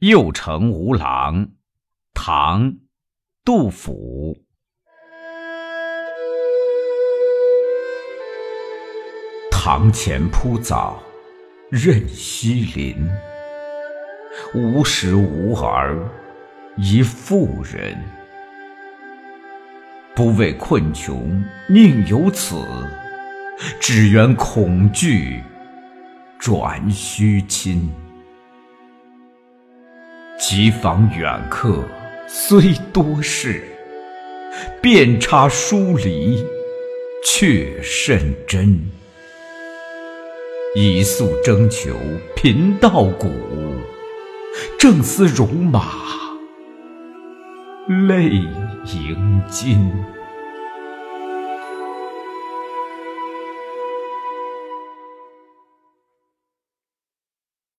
右城无郎，唐·杜甫。堂前铺藻，任西林。无时无儿，一妇人。不畏困穷，宁有此？只缘恐惧，转须亲。急访远客，虽多事，遍插疏篱，却甚真。一宿征求贫道骨，正思戎马泪盈襟。